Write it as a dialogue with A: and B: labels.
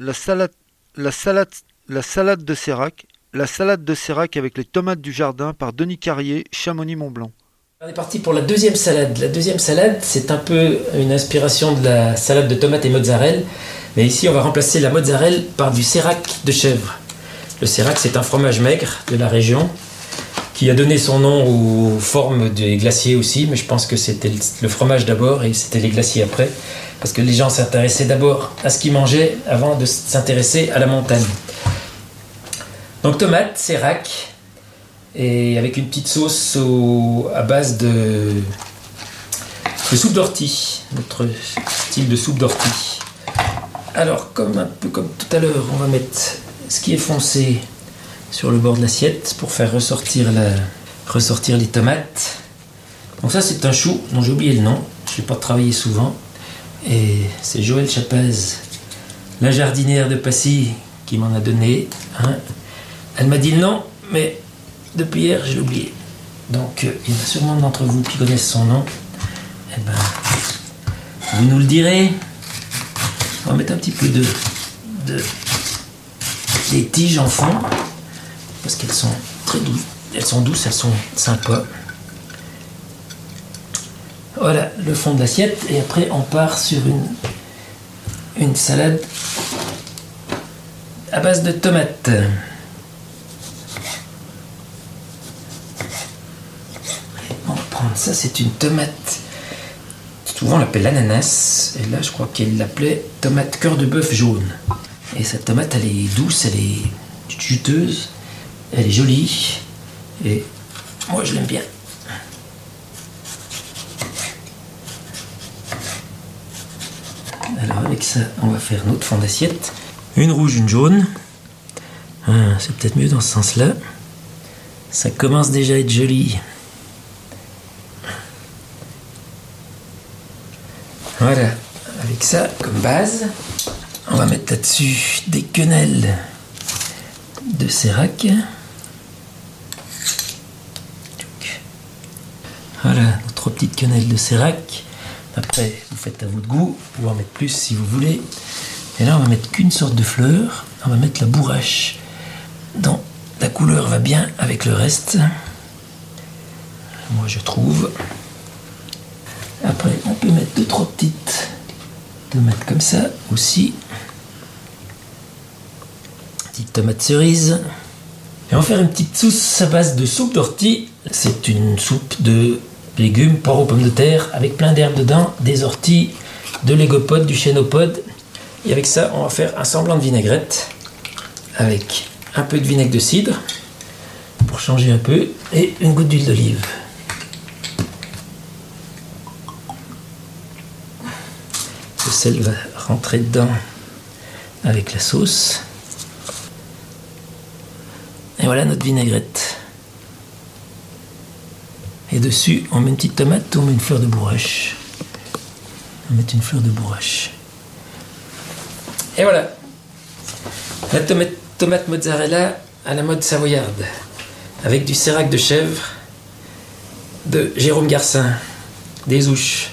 A: la salade, la salade, la salade de Sérac, la salade de Sérac avec les tomates du jardin par Denis Carrier, Chamonix-Mont-Blanc.
B: On est parti pour la deuxième salade. La deuxième salade, c'est un peu une inspiration de la salade de tomates et mozzarella. Mais ici, on va remplacer la mozzarella par du sérac de chèvre. Le sérac, c'est un fromage maigre de la région qui a donné son nom aux formes des glaciers aussi. Mais je pense que c'était le fromage d'abord et c'était les glaciers après. Parce que les gens s'intéressaient d'abord à ce qu'ils mangeaient avant de s'intéresser à la montagne. Donc tomate, sérac, et avec une petite sauce à base de, soupe d'ortie, notre style de soupe d'ortie. Alors, comme un peu comme tout à l'heure, on va mettre ce qui est foncé sur le bord de l'assiette pour faire ressortir, la, ressortir les tomates. Donc ça, c'est un chou dont j'ai oublié le nom. Je n'ai pas travaillé souvent. Et c'est Joël Chapaz, la jardinière de Passy, qui m'en a donné. Elle m'a dit le nom, mais depuis hier, j'ai oublié. Donc, euh, il y en a sûrement d'entre vous qui connaissent son nom. Eh ben, vous nous le direz. On va mettre un petit peu de, de des tiges en fond parce qu'elles sont très douces. Elles sont douces, elles sont sympas. Voilà le fond de l'assiette et après on part sur une, salade à base de tomates. Ça, c'est une tomate. Souvent, on l'appelle l'ananas. Et là, je crois qu'elle l'appelait tomate cœur de bœuf jaune. Et cette tomate, elle est douce, elle est juteuse, elle est jolie. Et moi, je l'aime bien. Alors, avec ça, on va faire notre fond d'assiette. Une rouge, une jaune. Ah, c'est peut-être mieux dans ce sens-là. Ça commence déjà à être joli. Voilà, avec ça comme base, on va mettre là-dessus des quenelles de sérac. Voilà, notre petite quenelle de sérac. Après, vous faites à votre goût, vous pouvez en mettre plus si vous voulez. Et là, on va mettre qu'une sorte de fleur. On va mettre la bourrache dont la couleur va bien avec le reste. Moi, je trouve. Après, on peut mettre deux, trois petites tomates comme ça aussi. Petite tomate cerise. Et on va faire une petite sauce à base de soupe d'ortie. C'est une soupe de légumes, poireaux, pommes de terre, avec plein d'herbes dedans, des orties, de l'égopode, du chénopode. Et avec ça, on va faire un semblant de vinaigrette avec un peu de vinaigre de cidre pour changer un peu et une goutte d'huile d'olive. Le sel va rentrer dedans avec la sauce. Et voilà notre vinaigrette. Et dessus, on met une petite tomate, on met une fleur de bourrache. On met une fleur de bourrache. Et voilà. La tomate, mozzarella à la mode savoyarde. Avec du sérac de chèvre de Jérôme Garcin. Des ouches.